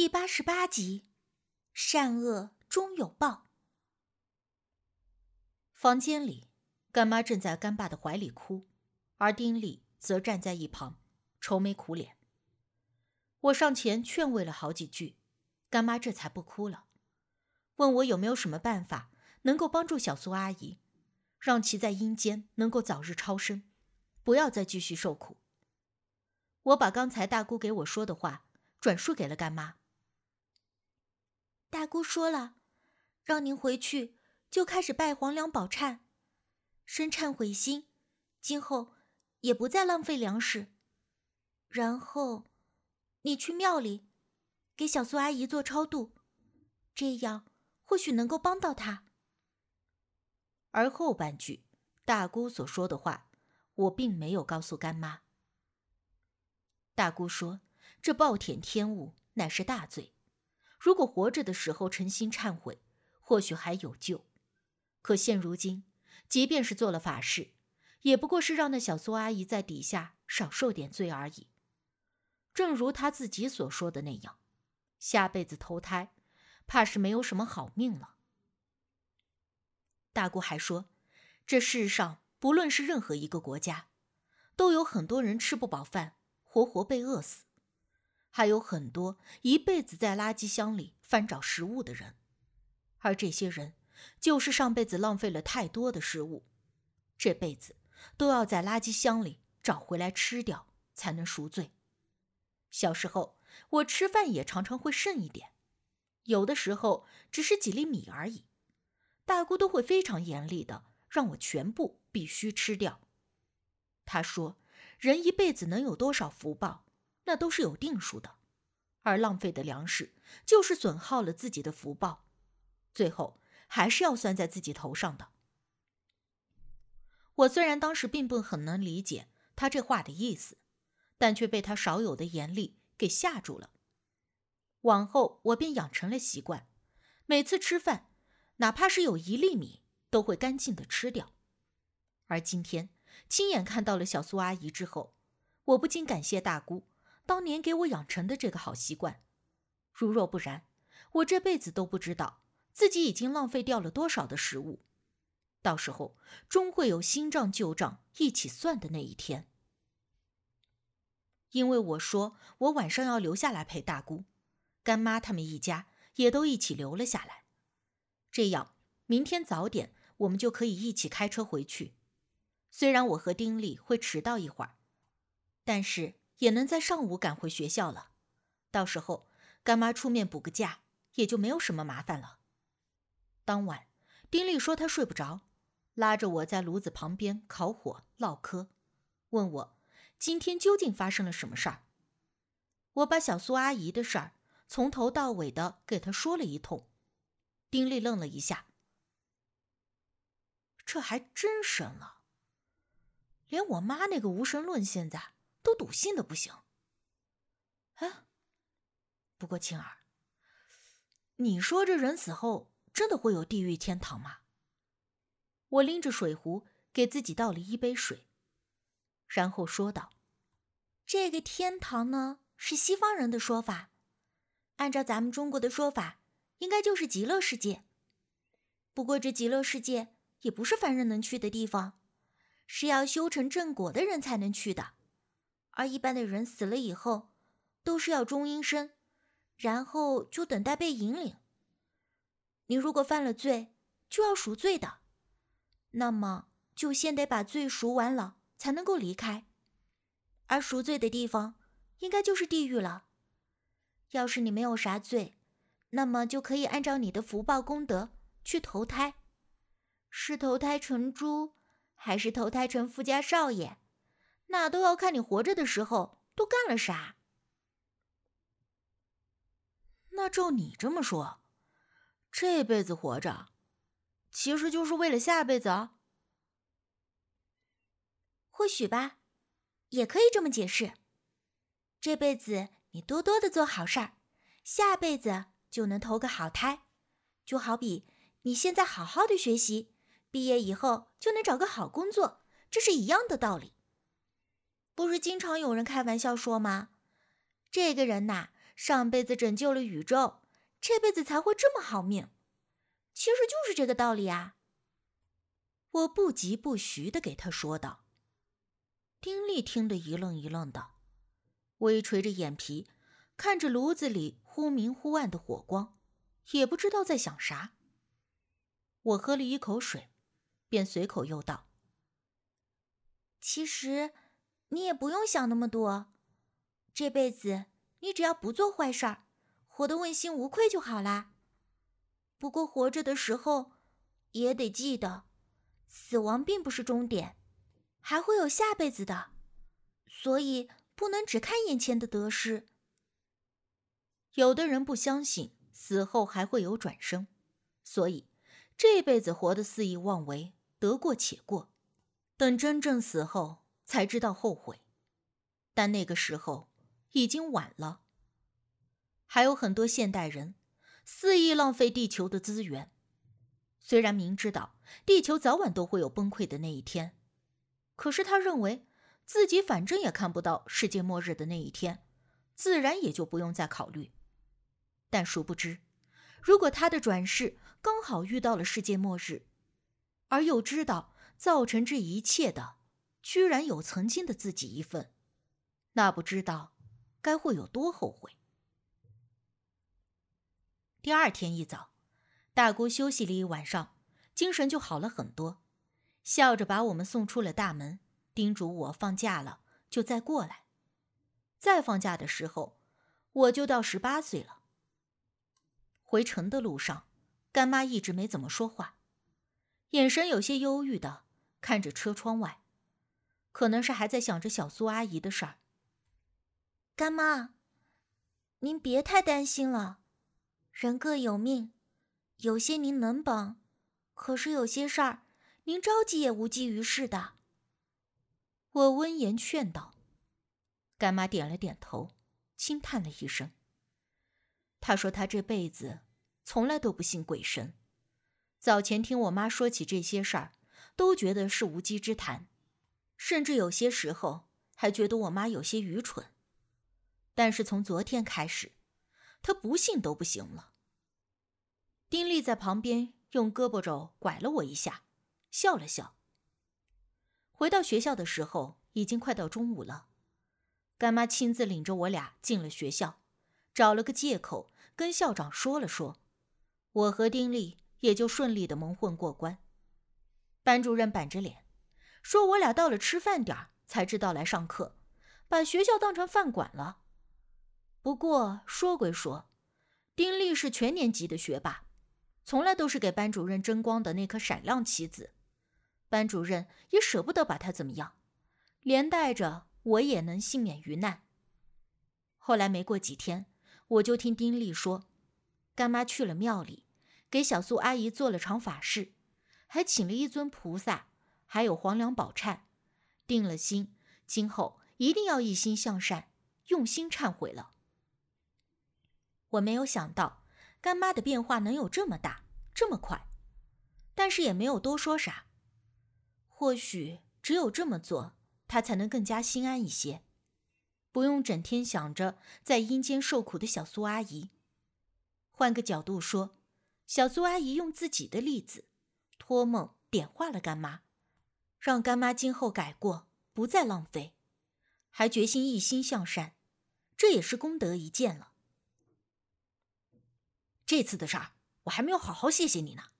第八十八集，善恶终有报。房间里，干妈正在干爸的怀里哭，而丁力则站在一旁，愁眉苦脸。我上前劝慰了好几句，干妈这才不哭了，问我有没有什么办法能够帮助小苏阿姨，让其在阴间能够早日超生，不要再继续受苦。我把刚才大姑给我说的话转述给了干妈。大姑说了，让您回去就开始拜黄粱宝忏，生忏悔心，今后也不再浪费粮食。然后，你去庙里给小苏阿姨做超度，这样或许能够帮到她。而后半句，大姑所说的话，我并没有告诉干妈。大姑说：“这暴殄天物乃是大罪，如果活着的时候诚心忏悔，或许还有救。可现如今，即便是做了法事，也不过是让那小苏阿姨在底下少受点罪而已。正如她自己所说的那样，下辈子投胎，怕是没有什么好命了。”大姑还说：“这世上不论是任何一个国家，都有很多人吃不饱饭。”活活被饿死，还有很多一辈子在垃圾箱里翻找食物的人，而这些人就是上辈子浪费了太多的食物，这辈子都要在垃圾箱里找回来吃掉才能赎罪。小时候我吃饭也常常会剩一点，有的时候只是几粒米而已，大姑都会非常严厉的让我全部必须吃掉。她说。人一辈子能有多少福报，那都是有定数的，而浪费的粮食就是损耗了自己的福报，最后还是要算在自己头上的。我虽然当时并不很能理解他这话的意思，但却被他少有的严厉给吓住了。往后我便养成了习惯，每次吃饭，哪怕是有一粒米，都会干净的吃掉。而今天。亲眼看到了小苏阿姨之后，我不禁感谢大姑当年给我养成的这个好习惯。如若不然，我这辈子都不知道自己已经浪费掉了多少的食物。到时候终会有新账旧账一起算的那一天。因为我说我晚上要留下来陪大姑，干妈他们一家也都一起留了下来。这样，明天早点我们就可以一起开车回去。虽然我和丁力会迟到一会儿，但是也能在上午赶回学校了。到时候干妈出面补个假，也就没有什么麻烦了。当晚，丁力说他睡不着，拉着我在炉子旁边烤火唠嗑，问我今天究竟发生了什么事儿。我把小苏阿姨的事儿从头到尾的给他说了一通。丁力愣了一下，这还真神了。连我妈那个无神论现在都笃信的不行。哎，不过青儿，你说这人死后真的会有地狱天堂吗？我拎着水壶给自己倒了一杯水，然后说道：“这个天堂呢，是西方人的说法，按照咱们中国的说法，应该就是极乐世界。不过这极乐世界也不是凡人能去的地方。”是要修成正果的人才能去的，而一般的人死了以后，都是要中阴身，然后就等待被引领。你如果犯了罪，就要赎罪的，那么就先得把罪赎完了，才能够离开。而赎罪的地方，应该就是地狱了。要是你没有啥罪，那么就可以按照你的福报功德去投胎，是投胎成猪。还是投胎成富家少爷，那都要看你活着的时候都干了啥。那照你这么说，这辈子活着，其实就是为了下辈子啊？或许吧，也可以这么解释。这辈子你多多的做好事儿，下辈子就能投个好胎。就好比你现在好好的学习。毕业以后就能找个好工作，这是一样的道理。不是经常有人开玩笑说吗？这个人呐，上辈子拯救了宇宙，这辈子才会这么好命。其实就是这个道理啊。我不疾不徐的给他说道。丁力听得一愣一愣的，微垂着眼皮，看着炉子里忽明忽暗的火光，也不知道在想啥。我喝了一口水，便随口又道：“其实，你也不用想那么多，这辈子你只要不做坏事儿，活得问心无愧就好啦。不过活着的时候，也得记得，死亡并不是终点。”还会有下辈子的，所以不能只看眼前的得失。有的人不相信死后还会有转生，所以这辈子活得肆意妄为，得过且过，等真正死后才知道后悔。但那个时候已经晚了。还有很多现代人肆意浪费地球的资源，虽然明知道地球早晚都会有崩溃的那一天。可是他认为，自己反正也看不到世界末日的那一天，自然也就不用再考虑。但殊不知，如果他的转世刚好遇到了世界末日，而又知道造成这一切的居然有曾经的自己一份，那不知道该会有多后悔。第二天一早，大姑休息了一晚上，精神就好了很多。笑着把我们送出了大门，叮嘱我放假了就再过来。再放假的时候，我就到十八岁了。回城的路上，干妈一直没怎么说话，眼神有些忧郁的看着车窗外，可能是还在想着小苏阿姨的事儿。干妈，您别太担心了，人各有命，有些您能帮，可是有些事儿。您着急也无济于事的。我温言劝道，干妈点了点头，轻叹了一声。她说：“她这辈子从来都不信鬼神，早前听我妈说起这些事儿，都觉得是无稽之谈，甚至有些时候还觉得我妈有些愚蠢。但是从昨天开始，她不信都不行了。”丁力在旁边用胳膊肘拐了我一下。笑了笑。回到学校的时候，已经快到中午了。干妈亲自领着我俩进了学校，找了个借口跟校长说了说，我和丁力也就顺利的蒙混过关。班主任板着脸，说我俩到了吃饭点才知道来上课，把学校当成饭馆了。不过说归说，丁力是全年级的学霸，从来都是给班主任争光的那颗闪亮棋子。班主任也舍不得把他怎么样，连带着我也能幸免于难。后来没过几天，我就听丁力说，干妈去了庙里，给小苏阿姨做了场法事，还请了一尊菩萨，还有黄粱宝忏，定了心，今后一定要一心向善，用心忏悔了。我没有想到干妈的变化能有这么大，这么快，但是也没有多说啥。或许只有这么做，他才能更加心安一些，不用整天想着在阴间受苦的小苏阿姨。换个角度说，小苏阿姨用自己的例子，托梦点化了干妈，让干妈今后改过，不再浪费，还决心一心向善，这也是功德一件了。这次的事儿，我还没有好好谢谢你呢。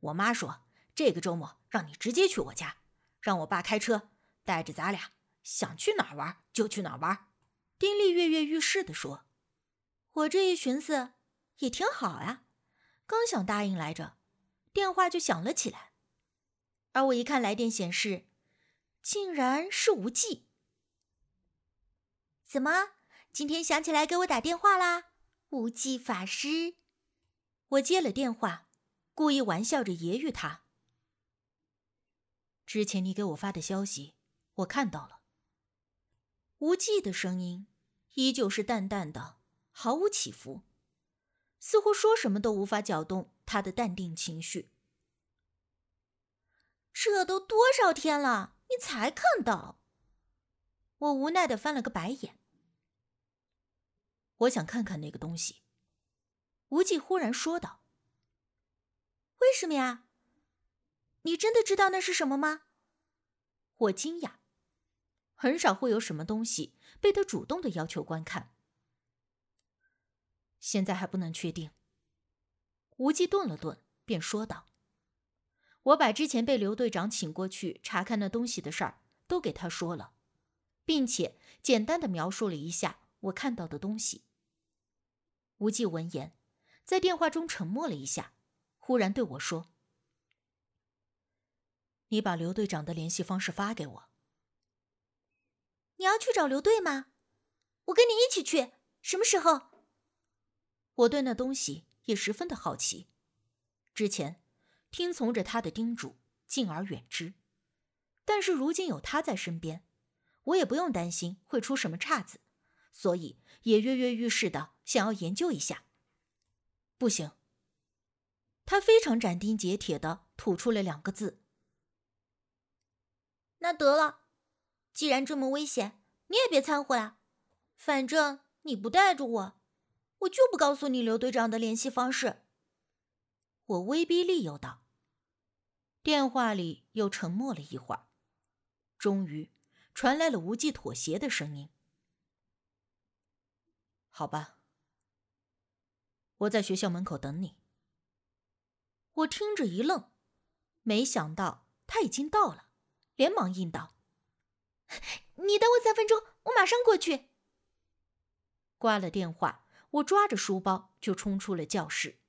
我妈说。这个周末让你直接去我家，让我爸开车带着咱俩，想去哪儿玩就去哪儿玩。丁力跃跃欲试地说：“我这一寻思，也挺好啊。刚想答应来着，电话就响了起来。而我一看来电显示，竟然是无忌。怎么今天想起来给我打电话啦，无忌法师？我接了电话，故意玩笑着揶揄他。”之前你给我发的消息，我看到了。无忌的声音依旧是淡淡的，毫无起伏，似乎说什么都无法搅动他的淡定情绪。这都多少天了，你才看到？我无奈的翻了个白眼。我想看看那个东西。”无忌忽然说道。“为什么呀？你真的知道那是什么吗？”我惊讶，很少会有什么东西被他主动的要求观看。现在还不能确定。无忌顿了顿，便说道：“我把之前被刘队长请过去查看那东西的事儿都给他说了，并且简单的描述了一下我看到的东西。”无忌闻言，在电话中沉默了一下，忽然对我说：“你把刘队长的联系方式发给我。你要去找刘队吗？我跟你一起去。什么时候？”我对那东西。也十分的好奇，之前听从着他的叮嘱，敬而远之。但是如今有他在身边，我也不用担心会出什么岔子，所以也跃跃欲试的想要研究一下。不行，他非常斩钉截铁的吐出了两个字：“那得了，既然这么危险，你也别掺和了。反正你不带着我。”我就不告诉你刘队长的联系方式。我威逼利诱道。电话里又沉默了一会儿，终于传来了无忌妥协的声音：“好吧，我在学校门口等你。”我听着一愣，没想到他已经到了，连忙应道：“你等我三分钟，我马上过去。”挂了电话。我抓着书包就冲出了教室。